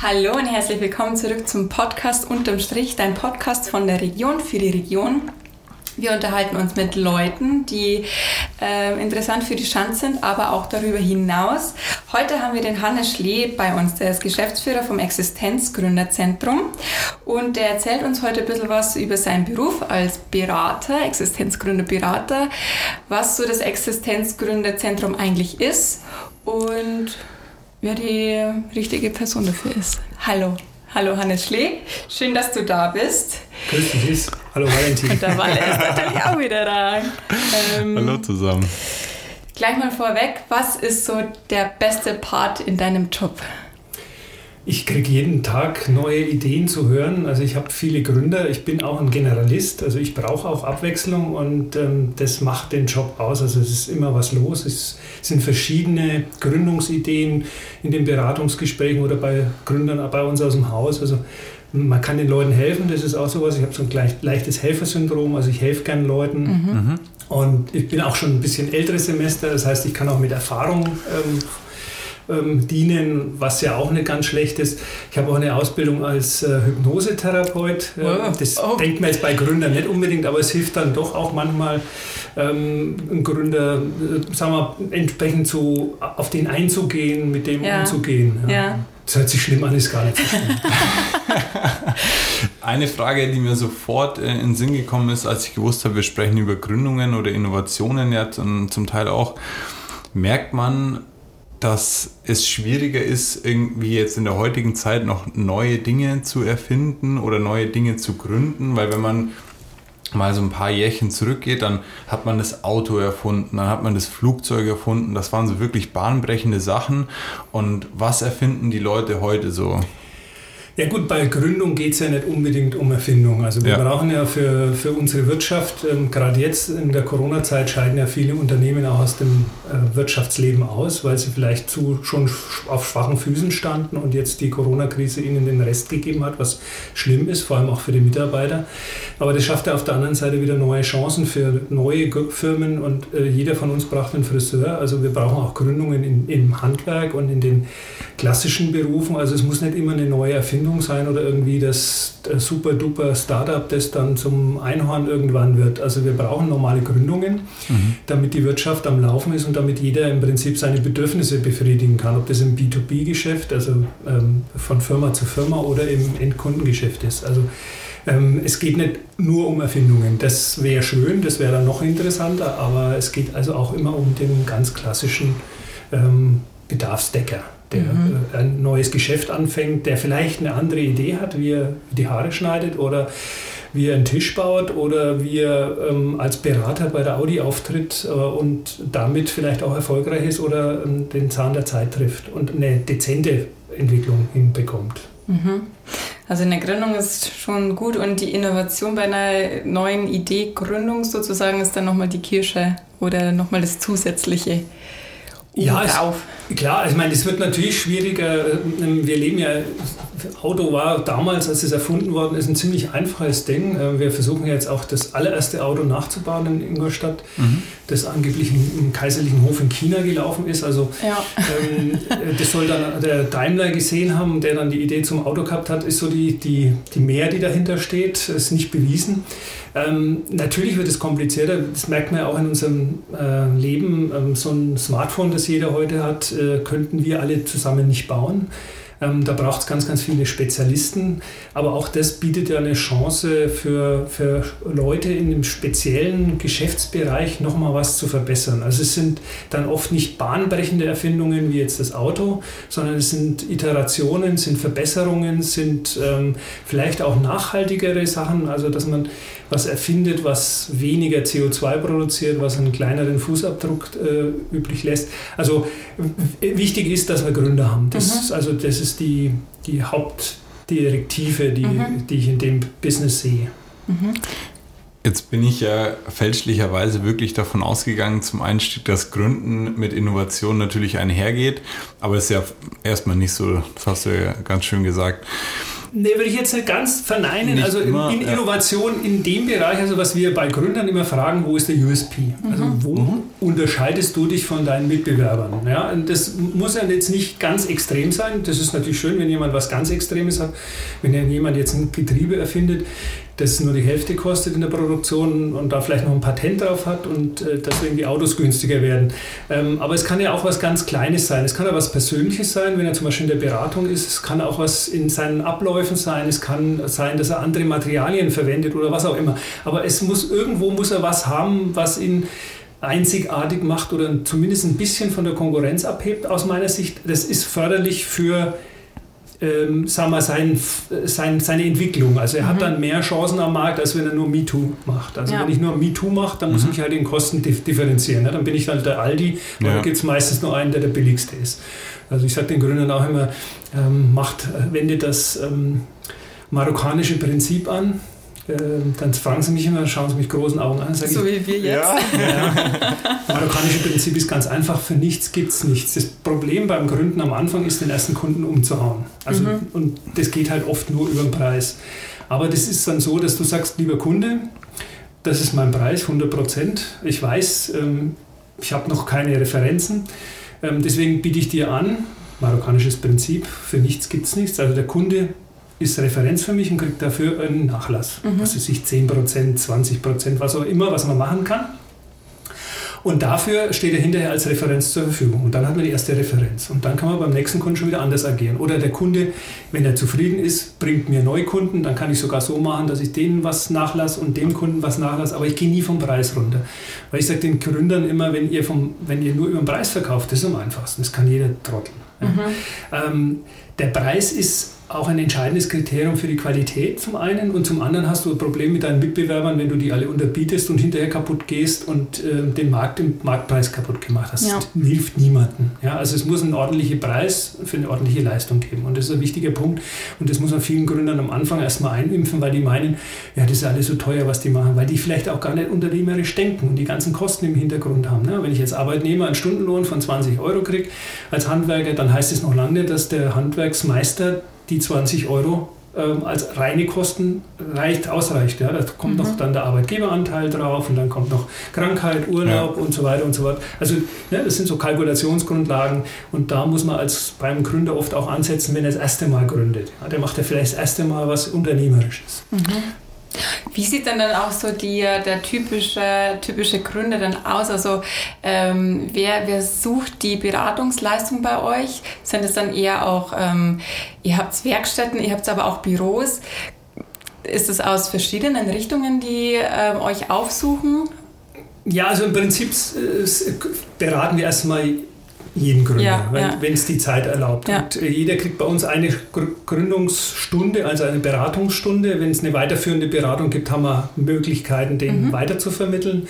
Hallo und herzlich willkommen zurück zum Podcast Unterm Strich, dein Podcast von der Region für die Region. Wir unterhalten uns mit Leuten, die äh, interessant für die Schanze sind, aber auch darüber hinaus. Heute haben wir den Hannes Schlee bei uns, der ist Geschäftsführer vom Existenzgründerzentrum und der erzählt uns heute ein bisschen was über seinen Beruf als Berater, Existenzgründerberater, was so das Existenzgründerzentrum eigentlich ist und wer die richtige Person dafür ist. Hallo. Hallo Hannes Schlee, schön, dass du da bist. Grüß dich, Hallo Valentin. Und der Walle ist natürlich auch wieder da. Ähm, Hallo zusammen. Gleich mal vorweg, was ist so der beste Part in deinem Job? Ich kriege jeden Tag neue Ideen zu hören. Also ich habe viele Gründer. Ich bin auch ein Generalist. Also ich brauche auch Abwechslung und ähm, das macht den Job aus. Also es ist immer was los. Es sind verschiedene Gründungsideen in den Beratungsgesprächen oder bei Gründern bei uns aus dem Haus. Also man kann den Leuten helfen. Das ist auch sowas. Ich habe so ein leichtes Helfersyndrom. Also ich helfe gern Leuten. Mhm. Und ich bin auch schon ein bisschen älteres Semester. Das heißt, ich kann auch mit Erfahrung ähm, ähm, dienen, was ja auch nicht ganz schlecht ist. Ich habe auch eine Ausbildung als äh, Hypnosetherapeut. Äh, oh. Das oh. denkt man jetzt bei Gründern nicht unbedingt, aber es hilft dann doch auch manchmal, ähm, einen Gründer, äh, sagen wir, entsprechend zu, auf den einzugehen, mit dem ja. umzugehen. Ja. ja. Das hört sich schlimm an, ist gar nicht so schlimm. Eine Frage, die mir sofort äh, in den Sinn gekommen ist, als ich gewusst habe, wir sprechen über Gründungen oder Innovationen ja zum Teil auch, merkt man dass es schwieriger ist, irgendwie jetzt in der heutigen Zeit noch neue Dinge zu erfinden oder neue Dinge zu gründen, weil wenn man mal so ein paar Jährchen zurückgeht, dann hat man das Auto erfunden, dann hat man das Flugzeug erfunden, das waren so wirklich bahnbrechende Sachen. Und was erfinden die Leute heute so? Ja gut, bei Gründung geht es ja nicht unbedingt um Erfindung. Also wir ja. brauchen ja für, für unsere Wirtschaft, ähm, gerade jetzt in der Corona-Zeit scheiden ja viele Unternehmen auch aus dem äh, Wirtschaftsleben aus, weil sie vielleicht zu, schon auf schwachen Füßen standen und jetzt die Corona-Krise ihnen den Rest gegeben hat, was schlimm ist, vor allem auch für die Mitarbeiter. Aber das schafft ja auf der anderen Seite wieder neue Chancen für neue Firmen und äh, jeder von uns braucht einen Friseur. Also wir brauchen auch Gründungen in, im Handwerk und in den klassischen Berufen. Also es muss nicht immer eine neue Erfindung sein oder irgendwie das super duper Startup, das dann zum Einhorn irgendwann wird. Also wir brauchen normale Gründungen, mhm. damit die Wirtschaft am Laufen ist und damit jeder im Prinzip seine Bedürfnisse befriedigen kann. Ob das im B2B-Geschäft, also ähm, von Firma zu Firma oder im Endkundengeschäft ist. Also ähm, es geht nicht nur um Erfindungen. Das wäre schön, das wäre dann noch interessanter, aber es geht also auch immer um den ganz klassischen ähm, Bedarfsdecker der mhm. Äh, ein neues Geschäft anfängt, der vielleicht eine andere Idee hat, wie er die Haare schneidet oder wie er einen Tisch baut oder wie er ähm, als Berater bei der Audi auftritt äh, und damit vielleicht auch erfolgreich ist oder ähm, den Zahn der Zeit trifft und eine dezente Entwicklung hinbekommt. Mhm. Also eine Gründung ist schon gut und die Innovation bei einer neuen Idee, Gründung sozusagen, ist dann nochmal die Kirsche oder nochmal das Zusätzliche ja, drauf. Es, klar, ich meine, es wird natürlich schwieriger. Ähm, wir leben ja, Auto war damals, als es erfunden worden ist, ein ziemlich einfaches Ding. Äh, wir versuchen jetzt auch das allererste Auto nachzubauen in Ingolstadt, mhm. das angeblich im, kaiserlichen Hof in China gelaufen ist. Also ja. ähm, das soll dann der Daimler gesehen haben, der dann die Idee zum Auto gehabt hat, ist so die, die, die Mehr, die dahinter steht, ist nicht bewiesen. Ähm, natürlich wird es komplizierter, das merkt man ja auch in unserem äh, Leben. Ähm, so ein Smartphone, das jeder heute hat, äh, könnten wir alle zusammen nicht bauen. Ähm, da braucht es ganz, ganz viele Spezialisten. Aber auch das bietet ja eine Chance für, für Leute in dem speziellen Geschäftsbereich nochmal was zu verbessern. Also es sind dann oft nicht bahnbrechende Erfindungen wie jetzt das Auto, sondern es sind Iterationen, sind Verbesserungen, sind ähm, vielleicht auch nachhaltigere Sachen. Also dass man was erfindet, was weniger CO2 produziert, was einen kleineren Fußabdruck äh, üblich lässt. Also wichtig ist, dass wir Gründer haben. Das, mhm. Also das ist die, die Hauptdirektive, die, mhm. die ich in dem Business sehe. Mhm. Jetzt bin ich ja fälschlicherweise wirklich davon ausgegangen, zum Einstieg, dass Gründen mit Innovation natürlich einhergeht, aber es ist ja erstmal nicht so, das hast du ja ganz schön gesagt. Ne, würde ich jetzt nicht ganz verneinen. Nicht also immer, in, Innovation ja. in dem Bereich, also was wir bei Gründern immer fragen, wo ist der USP? Also mhm. wo mhm. unterscheidest du dich von deinen Mitbewerbern? Ja, und das muss ja jetzt nicht ganz extrem sein. Das ist natürlich schön, wenn jemand was ganz Extremes hat. Wenn jemand jetzt ein Getriebe erfindet, das nur die Hälfte kostet in der Produktion und da vielleicht noch ein Patent drauf hat und äh, deswegen die Autos günstiger werden. Ähm, aber es kann ja auch was ganz Kleines sein. Es kann ja was Persönliches sein, wenn er zum Beispiel in der Beratung ist. Es kann auch was in seinen Abläufen sein. Es kann sein, dass er andere Materialien verwendet oder was auch immer. Aber es muss irgendwo muss er was haben, was ihn einzigartig macht oder zumindest ein bisschen von der Konkurrenz abhebt aus meiner Sicht. Das ist förderlich für ähm, sagen wir, sein, sein, seine Entwicklung. Also er hat mhm. dann mehr Chancen am Markt, als wenn er nur MeToo macht. Also ja. wenn ich nur MeToo mache, dann mhm. muss ich halt in Kosten differenzieren. Ne? Dann bin ich halt der Aldi, weil ja. da gibt es meistens nur einen, der der billigste ist. Also ich sage den Gründern auch immer, ähm, macht, äh, wendet das ähm, marokkanische Prinzip an. Ähm, dann fragen sie mich immer, schauen sie mich großen Augen an. so ich, wie wir jetzt. Ja. ja. marokkanische Prinzip ist ganz einfach, für nichts gibt es nichts. Das Problem beim Gründen am Anfang ist, den ersten Kunden umzuhauen. Also, mhm. Und das geht halt oft nur über den Preis. Aber das ist dann so, dass du sagst, lieber Kunde, das ist mein Preis, 100 Prozent. Ich weiß, ähm, ich habe noch keine Referenzen. Ähm, deswegen biete ich dir an, marokkanisches Prinzip, für nichts gibt es nichts. Also der Kunde ist Referenz für mich und kriegt dafür einen Nachlass. Mhm. Was weiß ich, 10%, 20%, was auch immer, was man machen kann. Und dafür steht er hinterher als Referenz zur Verfügung. Und dann hat man die erste Referenz. Und dann kann man beim nächsten Kunden schon wieder anders agieren. Oder der Kunde, wenn er zufrieden ist, bringt mir Neukunden. Dann kann ich sogar so machen, dass ich denen was nachlasse und dem Kunden was nachlasse. Aber ich gehe nie vom Preis runter. Weil ich sage den Gründern immer, wenn ihr, vom, wenn ihr nur über den Preis verkauft, das ist am einfachsten. Das kann jeder trotteln. Mhm. Ähm, der Preis ist auch ein entscheidendes Kriterium für die Qualität zum einen und zum anderen hast du ein Problem mit deinen Mitbewerbern, wenn du die alle unterbietest und hinterher kaputt gehst und äh, den Markt im Marktpreis kaputt gemacht hast. Ja. Das hilft niemandem. Ja, also es muss einen ordentlichen Preis für eine ordentliche Leistung geben und das ist ein wichtiger Punkt und das muss man vielen Gründern am Anfang erstmal einimpfen, weil die meinen, ja das ist alles so teuer, was die machen, weil die vielleicht auch gar nicht unternehmerisch denken und die ganzen Kosten im Hintergrund haben. Ne? Wenn ich als Arbeitnehmer einen Stundenlohn von 20 Euro kriege als Handwerker, dann heißt es noch lange nicht, dass der Handwerksmeister die 20 Euro ähm, als reine Kosten reicht, ausreicht. Ja. Da kommt mhm. noch dann der Arbeitgeberanteil drauf und dann kommt noch Krankheit, Urlaub ja. und so weiter und so fort. Also ja, das sind so Kalkulationsgrundlagen und da muss man als beim Gründer oft auch ansetzen, wenn er das erste Mal gründet. Ja, der macht ja vielleicht das erste Mal was Unternehmerisches. Mhm. Wie sieht denn dann auch so die, der typische, typische Gründer dann aus? Also ähm, wer, wer sucht die Beratungsleistung bei euch? Sind es dann eher auch, ähm, ihr habt Werkstätten, ihr habt aber auch Büros. Ist es aus verschiedenen Richtungen, die ähm, euch aufsuchen? Ja, also im Prinzip äh, beraten wir erstmal jeden Gründer, ja, wenn ja. es die Zeit erlaubt. Ja. Und äh, jeder kriegt bei uns eine Gründungsstunde, also eine Beratungsstunde. Wenn es eine weiterführende Beratung gibt, haben wir Möglichkeiten, den mhm. weiter zu vermitteln.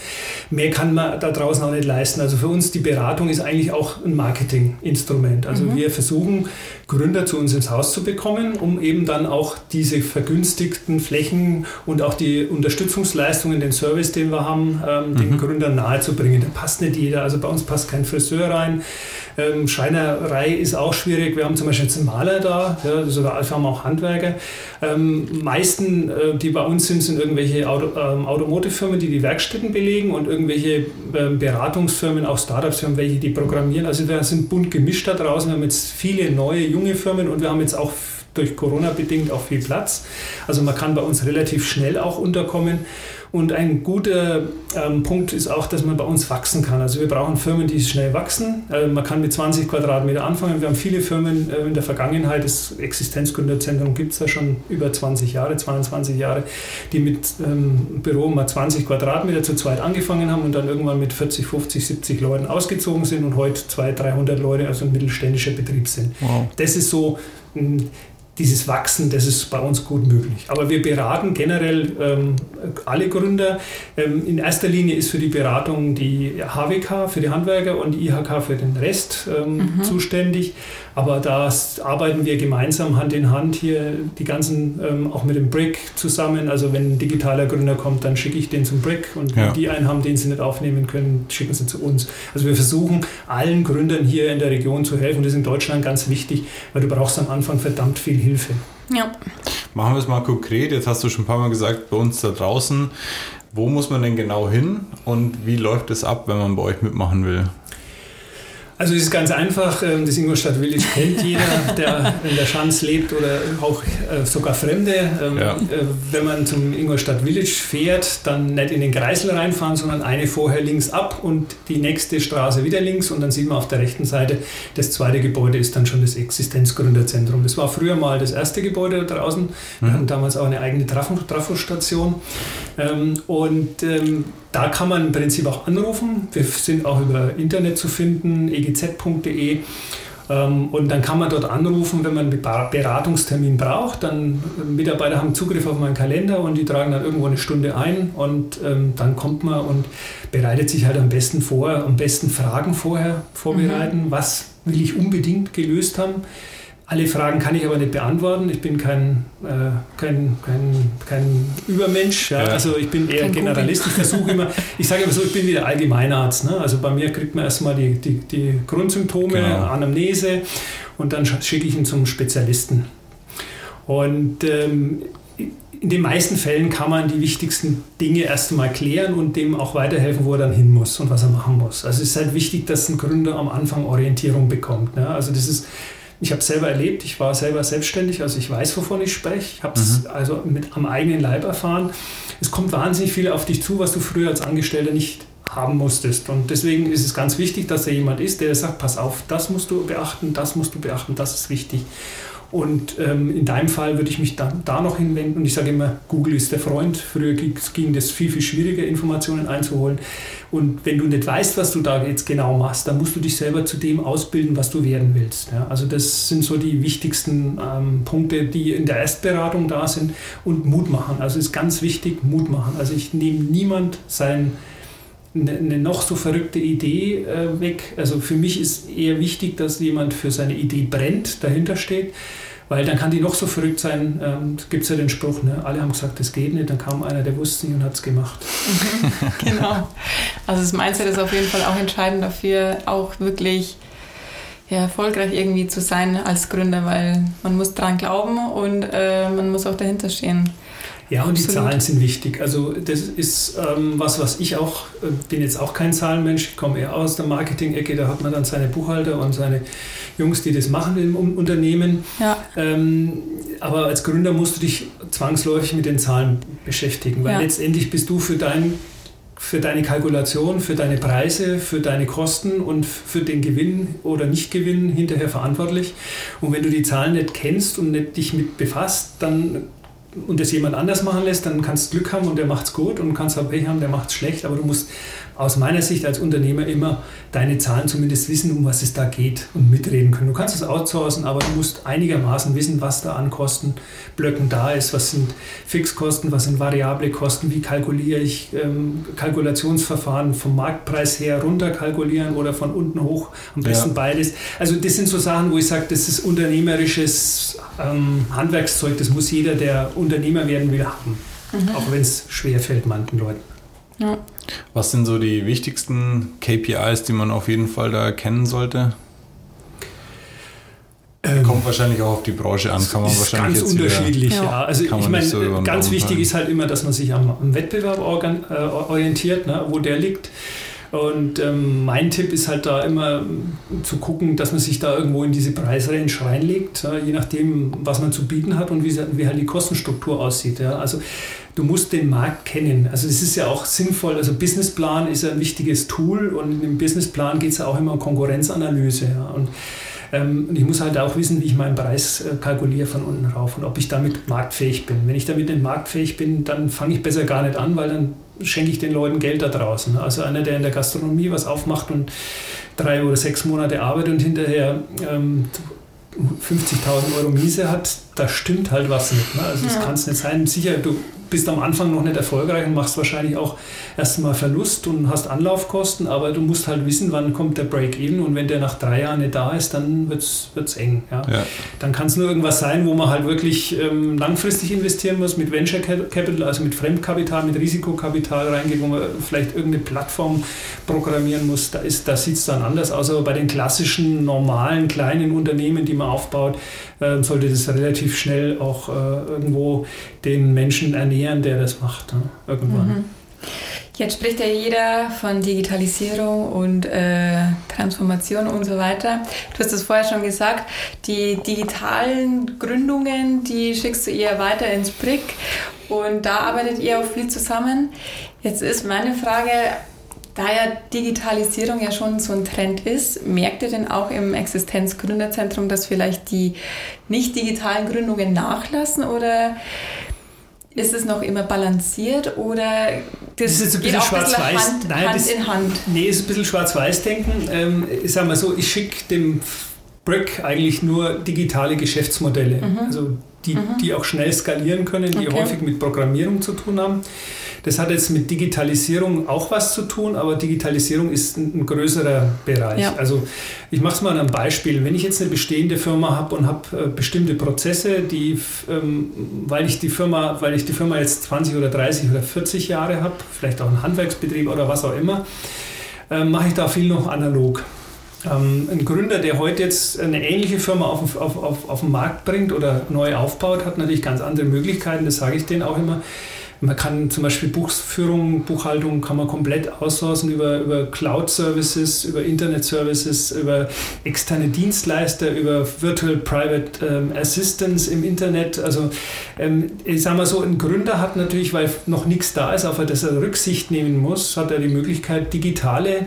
Mehr kann man da draußen auch nicht leisten. Also für uns die Beratung ist eigentlich auch ein Marketinginstrument. Also mhm. wir versuchen Gründer zu uns ins Haus zu bekommen, um eben dann auch diese vergünstigten Flächen und auch die Unterstützungsleistungen, den Service, den wir haben, ähm, den mhm. Gründern nahezubringen. Da passt nicht jeder. Also bei uns passt kein Friseur rein. Ähm, Schreinerei ist auch schwierig. Wir haben zum Beispiel jetzt einen Maler da, ja, sogar wir haben auch Handwerker. Ähm, meisten, äh, die bei uns sind, sind irgendwelche Auto, ähm, Automotive-Firmen, die die Werkstätten belegen und irgendwelche ähm, Beratungsfirmen, auch Startups, haben welche, die programmieren. Also wir sind bunt gemischt da draußen. Wir haben jetzt viele neue, junge Firmen und wir haben jetzt auch durch Corona bedingt auch viel Platz. Also man kann bei uns relativ schnell auch unterkommen. Und ein guter ähm, Punkt ist auch, dass man bei uns wachsen kann. Also wir brauchen Firmen, die schnell wachsen. Äh, man kann mit 20 Quadratmeter anfangen. Wir haben viele Firmen äh, in der Vergangenheit, das Existenzgründerzentrum gibt es ja schon über 20 Jahre, 22 Jahre, die mit ähm, Büro mal 20 Quadratmeter zu zweit angefangen haben und dann irgendwann mit 40, 50, 70 Leuten ausgezogen sind und heute 200, 300 Leute, also ein mittelständischer Betrieb sind. Wow. Das ist so dieses Wachsen, das ist bei uns gut möglich. Aber wir beraten generell ähm, alle Gründer. Ähm, in erster Linie ist für die Beratung die HWK für die Handwerker und die IHK für den Rest ähm, mhm. zuständig. Aber da arbeiten wir gemeinsam Hand in Hand hier die ganzen, ähm, auch mit dem Brick zusammen. Also wenn ein digitaler Gründer kommt, dann schicke ich den zum Brick und ja. wenn die einen haben, den sie nicht aufnehmen können, schicken sie zu uns. Also wir versuchen allen Gründern hier in der Region zu helfen. Das ist in Deutschland ganz wichtig, weil du brauchst am Anfang verdammt viel Hilfe. Ja. machen wir es mal konkret. Jetzt hast du schon ein paar Mal gesagt, bei uns da draußen. Wo muss man denn genau hin und wie läuft es ab, wenn man bei euch mitmachen will? Also es ist ganz einfach, ähm, das Ingolstadt Village kennt jeder, der in der Schanz lebt oder auch äh, sogar Fremde. Ähm, ja. Äh, wenn man zum Ingolstadt Village fährt, dann nicht in den Kreisel reinfahren, sondern eine vorher links ab und die nächste Straße wieder links und dann sieht man auf der rechten Seite, das zweite Gebäude ist dann schon das Existenzgründerzentrum. Das war früher mal das erste Gebäude da draußen. Wir mhm. hatten damals auch eine eigene Trafostation ähm, und da kann man im Prinzip auch anrufen. Wir sind auch über Internet zu finden, egz.de. Ähm, und dann kann man dort anrufen, wenn man einen Beratungstermin braucht. Dann äh, Mitarbeiter haben Zugriff auf meinen Kalender und die tragen dann irgendwo eine Stunde ein und ähm, dann kommt man und bereitet sich halt am besten vor, am besten Fragen vorher vorbereiten. Mhm. Was will ich unbedingt gelöst haben? Alle Fragen kann ich aber nicht beantworten. Ich bin kein, äh, kein, kein, kein Übermensch. Ja? Ja. Also ich bin eher kein Generalist. Ich versuche immer, ich sage immer so, ich bin wieder Allgemeinarzt. Ne? Also bei mir kriegt man erstmal die, die, die Grundsymptome, genau. Anamnese und dann schicke ich ihn zum Spezialisten. Und ähm, in den meisten Fällen kann man die wichtigsten Dinge erst einmal klären und dem auch weiterhelfen, wo er dann hin muss und was er machen muss. Also es ist halt wichtig, dass ein Gründer am Anfang Orientierung bekommt. Ne? Also das ist ich habe es selber erlebt, ich war selber selbstständig, also ich weiß, wovon ich spreche. Ich habe es mhm. also mit am eigenen Leib erfahren. Es kommt wahnsinnig viel auf dich zu, was du früher als Angestellter nicht haben musstest. Und deswegen ist es ganz wichtig, dass da jemand ist, der sagt, pass auf, das musst du beachten, das musst du beachten, das ist wichtig. Und ähm, in deinem Fall würde ich mich da, da noch hinwenden. Und ich sage immer, Google ist der Freund. Früher ging das viel, viel schwieriger, Informationen einzuholen. Und wenn du nicht weißt, was du da jetzt genau machst, dann musst du dich selber zu dem ausbilden, was du werden willst. Ja? Also das sind so die wichtigsten ähm, Punkte, die in der Erstberatung da sind. Und Mut machen. Also ist ganz wichtig, Mut machen. Also ich nehme niemand sein eine noch so verrückte Idee äh, weg. Also für mich ist eher wichtig, dass jemand für seine Idee brennt, dahinter steht, weil dann kann die noch so verrückt sein. Ähm, Gibt es ja den Spruch, ne? alle haben gesagt, das geht nicht, dann kam einer, der wusste nicht und hat es gemacht. genau. Also das Mindset ist auf jeden Fall auch entscheidend dafür, auch wirklich ja, erfolgreich irgendwie zu sein als Gründer, weil man muss dran glauben und äh, man muss auch dahinter stehen. Ja, und Absolut. die Zahlen sind wichtig. Also das ist ähm, was, was ich auch, äh, bin jetzt auch kein Zahlenmensch, ich komme eher aus der Marketing-Ecke, da hat man dann seine Buchhalter und seine Jungs, die das machen im Unternehmen. Ja. Ähm, aber als Gründer musst du dich zwangsläufig mit den Zahlen beschäftigen, weil ja. letztendlich bist du für dein für deine Kalkulation, für deine Preise, für deine Kosten und für den Gewinn oder Nichtgewinn hinterher verantwortlich. Und wenn du die Zahlen nicht kennst und nicht dich mit befasst, dann und das jemand anders machen lässt, dann kannst du Glück haben und der macht es gut und kannst auch Pech haben, der macht es schlecht. Aber du musst aus meiner Sicht als Unternehmer immer deine Zahlen zumindest wissen, um was es da geht und mitreden können. Du kannst es outsourcen, aber du musst einigermaßen wissen, was da an Kostenblöcken da ist. Was sind Fixkosten, was sind variable Kosten, wie kalkuliere ich ähm, Kalkulationsverfahren vom Marktpreis her runter kalkulieren oder von unten hoch, am besten ja. beides. Also das sind so Sachen, wo ich sage, das ist unternehmerisches ähm, Handwerkszeug, das muss jeder, der Unternehmer werden will, haben. Mhm. Auch wenn es schwerfällt manchen Leuten. Ja. Was sind so die wichtigsten KPIs, die man auf jeden Fall da erkennen sollte? Ähm, Kommt wahrscheinlich auch auf die Branche an, kann man ist wahrscheinlich ganz unterschiedlich, wieder, ja. Also ich meine, so ganz wichtig ist halt immer, dass man sich am, am Wettbewerb organ, äh, orientiert, ne, wo der liegt. Und ähm, mein Tipp ist halt da immer zu gucken, dass man sich da irgendwo in diese Preisrange reinlegt, ja, je nachdem, was man zu bieten hat und wie, wie halt die Kostenstruktur aussieht. Ja. Also du musst den Markt kennen. Also es ist ja auch sinnvoll, also Businessplan ist ein wichtiges Tool und im Businessplan geht es ja auch immer um Konkurrenzanalyse. Ja. Und ähm, und ich muss halt auch wissen, wie ich meinen Preis äh, kalkuliere von unten rauf und ob ich damit marktfähig bin. Wenn ich damit nicht marktfähig bin, dann fange ich besser gar nicht an, weil dann schenke ich den Leuten Geld da draußen. Also einer, der in der Gastronomie was aufmacht und drei oder sechs Monate arbeitet und hinterher ähm, 50.000 Euro Miese hat, da stimmt halt was nicht. Ne? Also das ja. kann es nicht sein. Sicher, du bist am Anfang noch nicht erfolgreich und machst wahrscheinlich auch erstmal Verlust und hast Anlaufkosten, aber du musst halt wissen, wann kommt der Break-Even und wenn der nach drei Jahren nicht da ist, dann wird es eng. Ja? ja. Dann kann es nur irgendwas sein, wo man halt wirklich ähm, langfristig investieren muss mit Venture Capital, also mit Fremdkapital, mit Risikokapital reingeht, wo man vielleicht irgendeine Plattform programmieren muss. Da, da sieht es dann anders aus, aber bei den klassischen, normalen, kleinen Unternehmen, die man aufbaut, äh, sollte das relativ schnell auch äh, irgendwo den Menschen ernähren, der das macht. Ne? Irgendwann. Mhm. Jetzt spricht ja jeder von Digitalisierung und äh, Transformation und so weiter. Du hast es vorher schon gesagt, die digitalen Gründungen, die schickst du eher weiter ins Brick und da arbeitet ihr auch viel zusammen. Jetzt ist meine Frage, da ja Digitalisierung ja schon so ein Trend ist, merkt ihr denn auch im Existenzgründerzentrum, dass vielleicht die nicht digitalen Gründungen nachlassen oder ist es noch immer balanciert oder das, das ist ein bisschen schwarz-weiß. Hand, Nein, Hand das, in Hand. Nee, ist ein bisschen schwarz-weiß-denken. Ähm, ich sage mal so, ich schicke dem Brick eigentlich nur digitale Geschäftsmodelle, mhm. also die, mhm. die auch schnell skalieren können, die okay. häufig mit Programmierung zu tun haben. Das hat jetzt mit Digitalisierung auch was zu tun, aber Digitalisierung ist ein, ein größerer Bereich. Ja. Also ich mache es mal an einem Beispiel. Wenn ich jetzt eine bestehende Firma habe und habe äh, bestimmte Prozesse, die, ähm, weil ich die Firma, weil ich die Firma jetzt 20 oder 30 oder 40 Jahre habe, vielleicht auch ein Handwerksbetrieb oder was auch immer, äh, mache ich da viel noch analog. Ähm, ein Gründer, der heute jetzt eine ähnliche Firma auf, auf, auf, auf den Markt bringt oder neu aufbaut, hat natürlich ganz andere Möglichkeiten, das sage ich denen auch immer. Man kann zum Beispiel Buchführung, Buchhaltung kann man komplett outsourcen über, über Cloud-Services, über Internet-Services, über externe Dienstleister, über Virtual Private ähm, Assistance im Internet. Also ähm, ich sage mal so, ein Gründer hat natürlich, weil noch nichts da ist, auf das er Rücksicht nehmen muss, hat er die Möglichkeit, digitale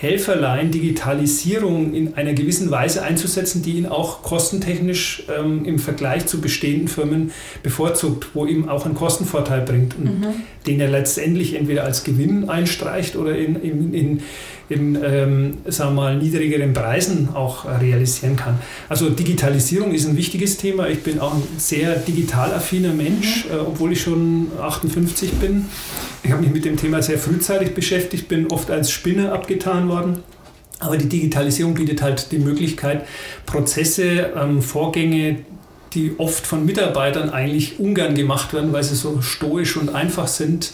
Helferlein Digitalisierung in einer gewissen Weise einzusetzen, die ihn auch kostentechnisch ähm, im Vergleich zu bestehenden Firmen bevorzugt, wo ihm auch einen Kostenvorteil bringt und mhm. den er letztendlich entweder als Gewinn einstreicht oder in, in, in in ähm, sagen wir mal, niedrigeren Preisen auch realisieren kann. Also Digitalisierung ist ein wichtiges Thema. Ich bin auch ein sehr digital affiner Mensch, mhm. äh, obwohl ich schon 58 bin. Ich habe mich mit dem Thema sehr frühzeitig beschäftigt, bin oft als Spinner abgetan worden. Aber die Digitalisierung bietet halt die Möglichkeit, Prozesse, ähm, Vorgänge, die oft von Mitarbeitern eigentlich ungern gemacht werden, weil sie so stoisch und einfach sind,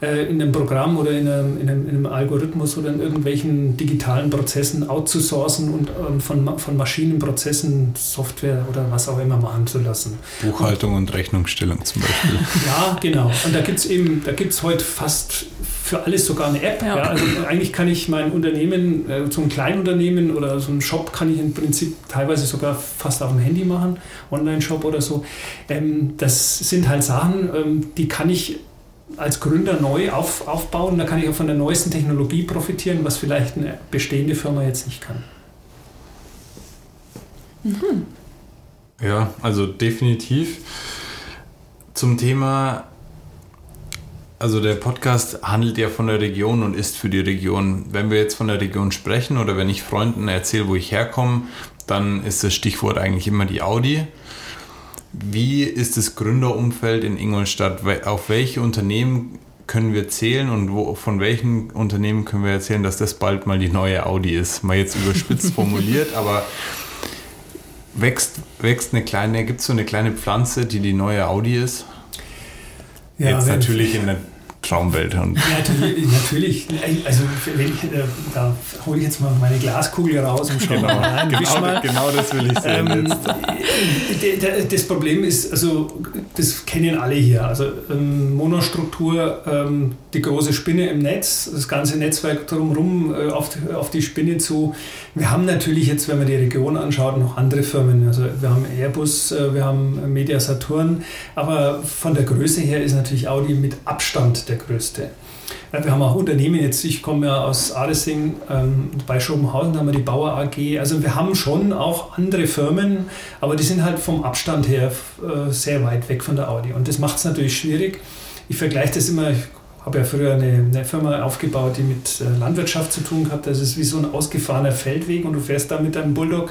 äh, in einem Programm oder in einem, in, einem, in einem, Algorithmus oder in irgendwelchen digitalen Prozessen outzusourcen und ähm, von, von Maschinenprozessen Software oder was auch immer machen zu lassen. Buchhaltung und, und Rechnungsstellung zum Beispiel. ja, genau. Und da gibt es eben, da gibt es heute fast für alles sogar eine App. Ja. ja. Also eigentlich kann ich mein Unternehmen, äh, so ein Kleinunternehmen oder so einen Shop kann ich im Prinzip teilweise sogar fast auf dem Handy machen, Online-Shop oder so. Ähm, das sind halt Sachen, ähm, die kann ich als Gründer neu auf, aufbauen. Da kann ich auch von der neuesten Technologie profitieren, was vielleicht eine bestehende Firma jetzt nicht kann. Mhm. Ja, also definitiv. Zum Thema, also der Podcast handelt ja von der Region und ist für die Region. Wenn wir jetzt von der Region sprechen oder wenn ich Freunden erzähle, wo ich herkomme, dann ist das Stichwort eigentlich immer die Audi. Wie ist das Gründerumfeld in Ingolstadt? Auf welche Unternehmen können wir zählen und wo, von welchen Unternehmen können wir erzählen, dass das bald mal die neue Audi ist? Mal jetzt überspitzt formuliert, aber wächst, wächst eine kleine, gibt es so eine kleine Pflanze, die die neue Audi ist? Ja, jetzt natürlich in der Traumwelt. Und ja, natürlich, also ich, äh, da hole ich jetzt mal meine Glaskugel raus und schaue genau, mal rein. Genau, mal. genau das will ich sehen ähm, jetzt. Das Problem ist, also das kennen alle hier, also ähm, Monostruktur, ähm, die große Spinne im Netz, das ganze Netzwerk drumherum äh, auf, auf die Spinne zu. Wir haben natürlich jetzt, wenn man die Region anschaut, noch andere Firmen. Also wir haben Airbus, äh, wir haben Media Saturn, aber von der Größe her ist natürlich Audi mit Abstand der größte. Wir haben auch Unternehmen, jetzt ich komme ja aus Aresing, ähm, bei Schobenhausen haben wir die Bauer AG. Also wir haben schon auch andere Firmen, aber die sind halt vom Abstand her äh, sehr weit weg von der Audi. Und das macht es natürlich schwierig. Ich vergleiche das immer, ich habe ja früher eine, eine, Firma aufgebaut, die mit äh, Landwirtschaft zu tun hat. Das ist wie so ein ausgefahrener Feldweg und du fährst da mit deinem Bulldog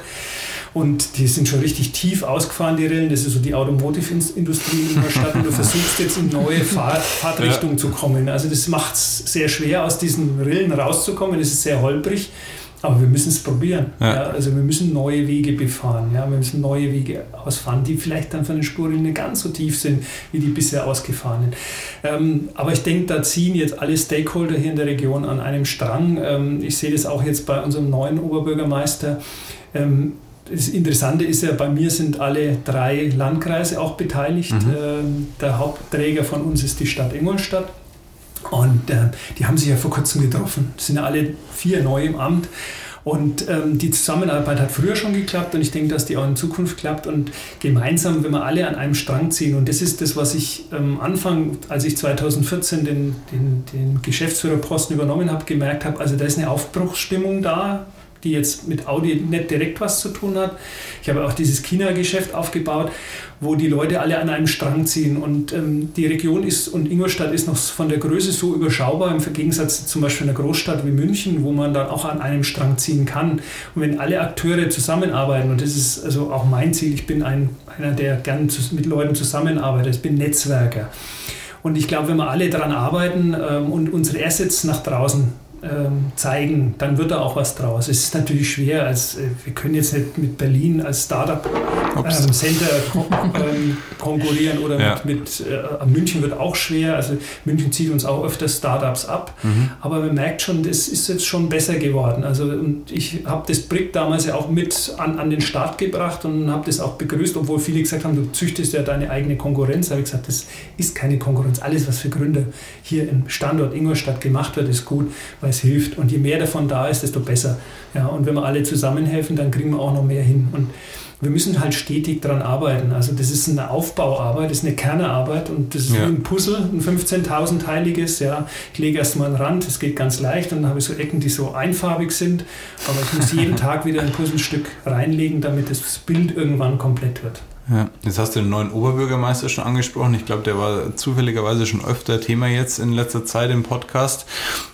und die sind schon richtig tief ausgefahren, die Rillen. Das ist so die Automotive-Industrie in der Stadt und du versuchst jetzt in neue Fahr Fahrtrichtungen ja. zu kommen. Also das macht es sehr schwer, aus diesen Rillen rauszukommen. Es ist sehr holprig. Aber wir müssen es probieren. Ja. ja. also wir müssen neue Wege befahren. Ja, wir müssen neue Wege ausfahren, die vielleicht dann von den Spuren nicht ganz so tief sind wie die bisher ausgefahrenen. Ähm, aber ich denke, da ziehen jetzt alle Stakeholder hier in der Region an einem Strang. Ähm, ich sehe das auch jetzt bei unserem neuen Oberbürgermeister. Ähm, das Interessante ist ja, bei mir sind alle drei Landkreise auch beteiligt. Mhm. Ähm, der Hauptträger von uns ist die Stadt Ingolstadt. Und äh, die haben sich ja vor kurzem getroffen. Es sind ja alle vier neu im Amt. Und ähm, die Zusammenarbeit hat früher schon geklappt und ich denke, dass die auch in Zukunft klappt. Und gemeinsam, wenn wir alle an einem Strang ziehen, und das ist das, was ich am ähm, Anfang, als ich 2014 den, den, den Geschäftsführerposten übernommen habe, gemerkt habe, also da ist eine Aufbruchsstimmung da die jetzt mit Audi nicht direkt was zu tun hat. Ich habe auch dieses China-Geschäft aufgebaut, wo die Leute alle an einem Strang ziehen. Und ähm, die Region ist und Ingolstadt ist noch von der Größe so überschaubar im Gegensatz zum Beispiel einer Großstadt wie München, wo man dann auch an einem Strang ziehen kann. Und wenn alle Akteure zusammenarbeiten, und das ist also auch mein Ziel, ich bin ein, einer, der gern mit Leuten zusammenarbeitet, ich bin Netzwerker. Und ich glaube, wenn wir alle daran arbeiten ähm, und unsere Assets nach draußen zeigen, dann wird da auch was draus. Es ist natürlich schwer, als, äh, wir können jetzt nicht mit Berlin als Startup-Center ähm, ähm, konkurrieren oder ja. mit, mit äh, München wird auch schwer. Also München zieht uns auch öfters Startups ab, mhm. aber man merkt schon, das ist jetzt schon besser geworden. Also und ich habe das Brick damals ja auch mit an, an den Start gebracht und habe das auch begrüßt, obwohl viele gesagt haben, du züchtest ja deine eigene Konkurrenz. Da habe ich gesagt, das ist keine Konkurrenz. Alles, was für Gründe hier im Standort Ingolstadt gemacht wird, ist gut, weil es hilft. Und je mehr davon da ist, desto besser. Ja, und wenn wir alle zusammenhelfen, dann kriegen wir auch noch mehr hin. Und wir müssen halt stetig daran arbeiten. Also das ist eine Aufbauarbeit, das ist eine Kernearbeit und das ist ja. wie ein Puzzle, ein 15.000-teiliges. Ja. Ich lege erstmal einen Rand, das geht ganz leicht und dann habe ich so Ecken, die so einfarbig sind. Aber ich muss jeden Tag wieder ein Puzzlestück reinlegen, damit das Bild irgendwann komplett wird. Ja, jetzt hast du den neuen Oberbürgermeister schon angesprochen. Ich glaube, der war zufälligerweise schon öfter Thema jetzt in letzter Zeit im Podcast.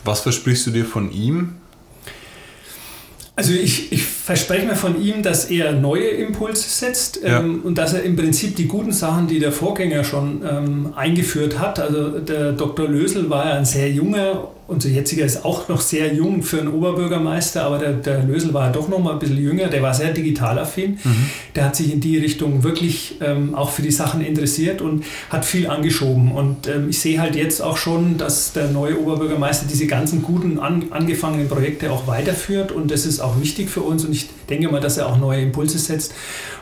Was versprichst du dir von ihm? Also ich, ich verspreche mir von ihm, dass er neue Impulse setzt ja. ähm, und dass er im Prinzip die guten Sachen, die der Vorgänger schon ähm, eingeführt hat, also der Dr. Lösel war ja ein sehr junger unser jetziger ist auch noch sehr jung für einen Oberbürgermeister, aber der, der Lösel war doch noch mal ein bisschen jünger, der war sehr digital affin. Mhm. Der hat sich in die Richtung wirklich ähm, auch für die Sachen interessiert und hat viel angeschoben. Und ähm, ich sehe halt jetzt auch schon, dass der neue Oberbürgermeister diese ganzen guten an, angefangenen Projekte auch weiterführt und das ist auch wichtig für uns und ich denke mal, dass er auch neue Impulse setzt.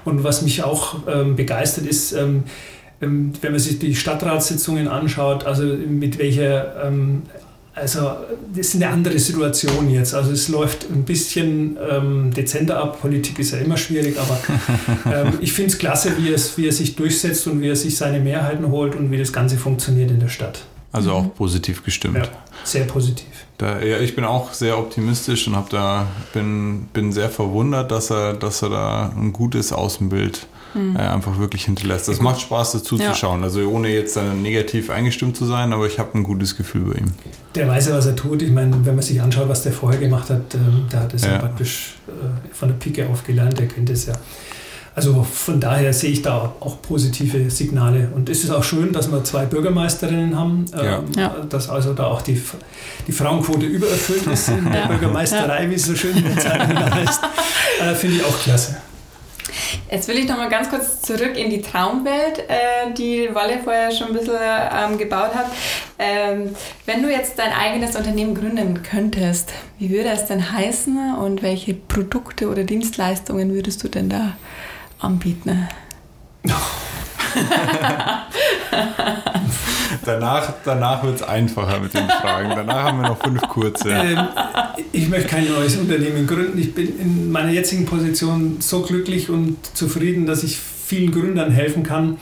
Und was mich auch ähm, begeistert ist, ähm, ähm, wenn man sich die Stadtratssitzungen anschaut, also mit welcher ähm, also das ist eine andere Situation jetzt. Also es läuft ein bisschen ähm, dezenter ab. Politik ist ja immer schwierig, aber ähm, ich finde es klasse, wie, es, wie er sich durchsetzt und wie er sich seine Mehrheiten holt und wie das Ganze funktioniert in der Stadt. Also auch positiv gestimmt. Ja, sehr positiv. Da, ja, ich bin auch sehr optimistisch und hab da, bin, bin sehr verwundert, dass er, dass er da ein gutes Außenbild mhm. äh, einfach wirklich hinterlässt. Das macht Spaß, dazu ja. zu schauen. Also ohne jetzt negativ eingestimmt zu sein, aber ich habe ein gutes Gefühl bei ihm. Der weiß ja, was er tut. Ich meine, wenn man sich anschaut, was der vorher gemacht hat, äh, der hat es ja. praktisch äh, von der Pike auf gelernt, der kennt es ja. Also von daher sehe ich da auch positive Signale. Und es ist auch schön, dass wir zwei Bürgermeisterinnen haben, ähm, ja. dass also da auch die, die Frauenquote übererfüllt ist in der Bürgermeisterei, wie es so schön in der Zeitung heißt. Äh, Finde ich auch klasse. Jetzt will ich noch mal ganz kurz zurück in die Traumwelt, äh, die Walle vorher schon ein bisschen ähm, gebaut hat. Ähm, wenn du jetzt dein eigenes Unternehmen gründen könntest, wie würde es denn heißen und welche Produkte oder Dienstleistungen würdest du denn da anbieten? danach danach wird es einfacher mit den Fragen. Danach haben wir noch fünf kurze. Ähm, ich möchte kein neues Unternehmen gründen. Ich bin in meiner jetzigen Position so glücklich und zufrieden, dass ich vielen Gründern helfen kann.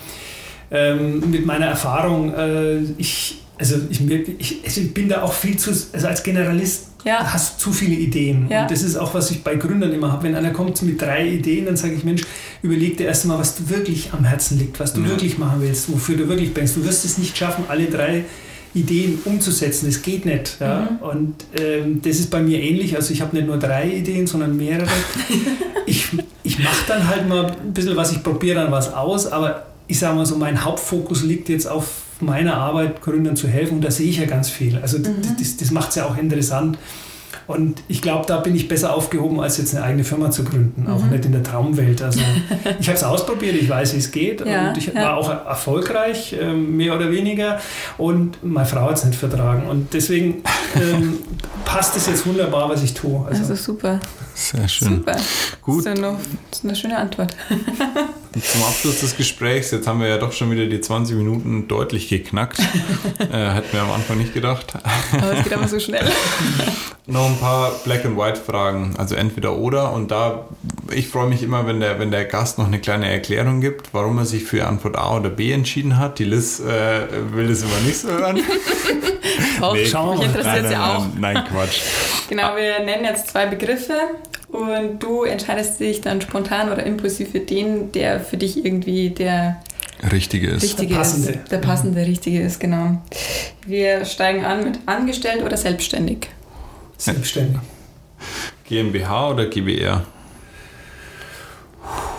Ähm, mit meiner Erfahrung, äh, ich, also ich, ich, also ich bin da auch viel zu, also als Generalist ja. hast zu viele Ideen. Ja. Und das ist auch, was ich bei Gründern immer habe. Wenn einer kommt mit drei Ideen, dann sage ich, Mensch, überleg dir erst mal, was du wirklich am Herzen liegt, was du ja. wirklich machen willst, wofür du wirklich denkst. Du wirst es nicht schaffen, alle drei Ideen umzusetzen. Das geht nicht. Ja? Mhm. Und ähm, das ist bei mir ähnlich. Also ich habe nicht nur drei Ideen, sondern mehrere. ich ich mache dann halt mal ein bisschen was, ich probiere dann was aus, aber ich sage mal so, mein Hauptfokus liegt jetzt auf meiner Arbeit, Gründern zu helfen und da sehe ich ja ganz viel. Also mhm. das, das macht es ja auch interessant. Und ich glaube, da bin ich besser aufgehoben, als jetzt eine eigene Firma zu gründen. Auch mhm. nicht in der Traumwelt. Also ich habe es ausprobiert, ich weiß, wie es geht. Ja, und ich ja. war auch erfolgreich, ähm, mehr oder weniger. Und meine Frau hat es nicht vertragen. Und deswegen ähm, passt es jetzt wunderbar, was ich tue. Also, also super. Sehr schön. Super. Gut. Das ist, eine, das ist eine schöne Antwort. zum Abschluss des Gesprächs, jetzt haben wir ja doch schon wieder die 20 Minuten deutlich geknackt. äh, hätten wir am Anfang nicht gedacht. Aber es geht aber so schnell. Noch ein paar Black and White Fragen, also entweder oder. Und da, ich freue mich immer, wenn der, wenn der Gast noch eine kleine Erklärung gibt, warum er sich für Antwort A oder B entschieden hat. Die Liz äh, will das immer nicht so hören. Doch, nee, schau mich interessiert sie auch. Nein, nein, Quatsch. Genau, wir nennen jetzt zwei Begriffe und du entscheidest dich dann spontan oder impulsiv für den, der für dich irgendwie der Richtige ist. Richtige der passende. Ist, der passende, richtige ist, genau. Wir steigen an mit angestellt oder selbstständig. Selbstständig. GmbH oder GBR?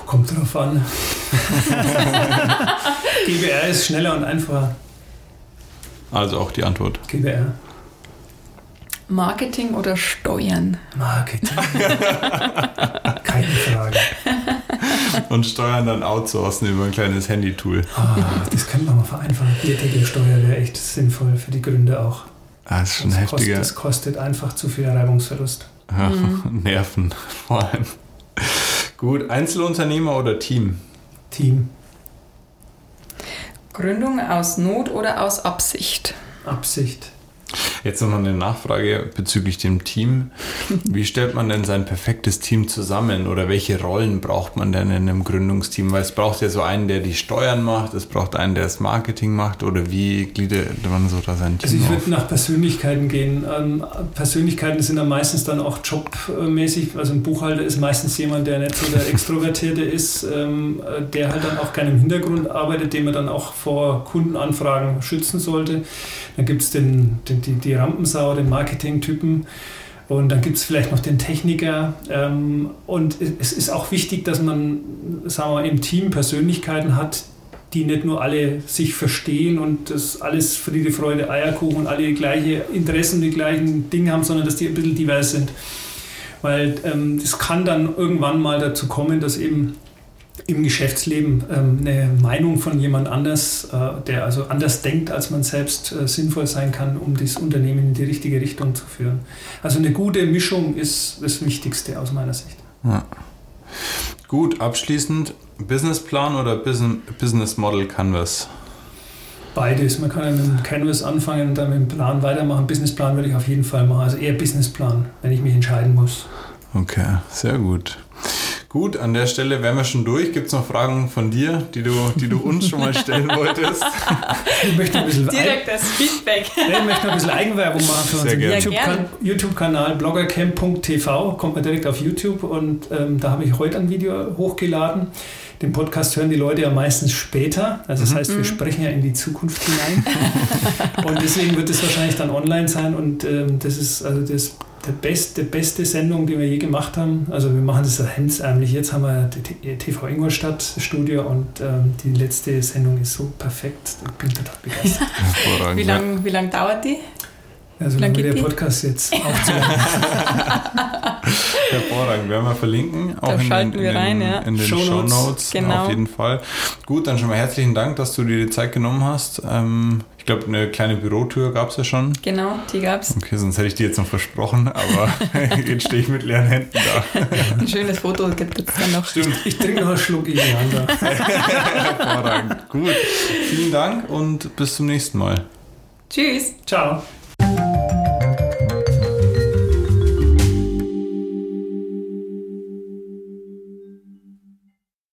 Kommt drauf an. GBR ist schneller und einfacher. Also auch die Antwort. GBR. Marketing oder Steuern? Marketing. Keine Frage. Und Steuern dann outsourcen über ein kleines Handy-Tool. Oh, das könnte man mal vereinfachen. Bierdeckelsteuer wäre echt sinnvoll für die Gründe auch. Ah, das ist schon das heftiger. Kostet, das kostet einfach zu viel Reibungsverlust. Ja, mhm. Nerven vor allem. Gut, Einzelunternehmer oder Team? Team. Gründung aus Not oder aus Absicht? Absicht. Jetzt noch eine Nachfrage bezüglich dem Team. Wie stellt man denn sein perfektes Team zusammen oder welche Rollen braucht man denn in einem Gründungsteam? Weil es braucht ja so einen, der die Steuern macht, es braucht einen, der das Marketing macht oder wie gliedert man so da sein Team Also ich würde nach Persönlichkeiten gehen. Ähm, Persönlichkeiten sind dann meistens dann auch jobmäßig. Also ein Buchhalter ist meistens jemand, der nicht so der Extrovertierte ist, ähm, der halt dann auch gerne im Hintergrund arbeitet, den man dann auch vor Kundenanfragen schützen sollte. Dann gibt es den, den, die, die Rampensau, den Marketing-Typen. Und dann gibt es vielleicht noch den Techniker. Ähm, und es ist auch wichtig, dass man sagen wir, im Team Persönlichkeiten hat, die nicht nur alle sich verstehen und das alles Friede, Freude, Eierkuchen und alle die gleichen Interessen, die gleichen Dinge haben, sondern dass die ein bisschen divers sind. Weil es ähm, kann dann irgendwann mal dazu kommen, dass eben im Geschäftsleben ähm, eine Meinung von jemand anders, äh, der also anders denkt, als man selbst äh, sinnvoll sein kann, um das Unternehmen in die richtige Richtung zu führen. Also eine gute Mischung ist das Wichtigste aus meiner Sicht. Ja. Gut, abschließend Businessplan oder Business Model Canvas? Beides. Man kann mit dem Canvas anfangen und dann mit dem Plan weitermachen. Businessplan würde ich auf jeden Fall machen. Also eher Businessplan, wenn ich mich entscheiden muss. Okay, sehr gut. Gut, an der Stelle wären wir schon durch. Gibt es noch Fragen von dir, die du, die du uns schon mal stellen wolltest? Ich möchte ein bisschen Direkt das Feedback. ich möchte ein bisschen Eigenwerbung machen für unseren YouTube-Kanal YouTube bloggercamp.tv. Kommt man direkt auf YouTube und ähm, da habe ich heute ein Video hochgeladen. Den Podcast hören die Leute ja meistens später. Also das mhm. heißt, wir mhm. sprechen ja in die Zukunft hinein. und deswegen wird es wahrscheinlich dann online sein. Und ähm, das ist also das der beste, beste Sendung, die wir je gemacht haben. Also wir machen das ja hemdsärmlich. Jetzt haben wir die TV Ingolstadt Studio und ähm, die letzte Sendung ist so perfekt. Ich bin total begeistert. wie lange wie lang dauert die? Also lang wie der Podcast jetzt aufzunehmen. Hervorragend, werden wir verlinken. Auch da in, schalten den, wir rein, den, ja. in den Show Notes, genau. auf jeden Fall. Gut, dann schon mal herzlichen Dank, dass du dir die Zeit genommen hast. Ähm, ich glaube, eine kleine Bürotür gab es ja schon. Genau, die gab es. Okay, sonst hätte ich die jetzt noch versprochen, aber jetzt stehe ich mit leeren Händen da. Ein schönes Foto gibt es dann noch. Stimmt, ich trinke noch einen Schluck Ileander. Hervorragend. Gut, vielen Dank und bis zum nächsten Mal. Tschüss. Ciao.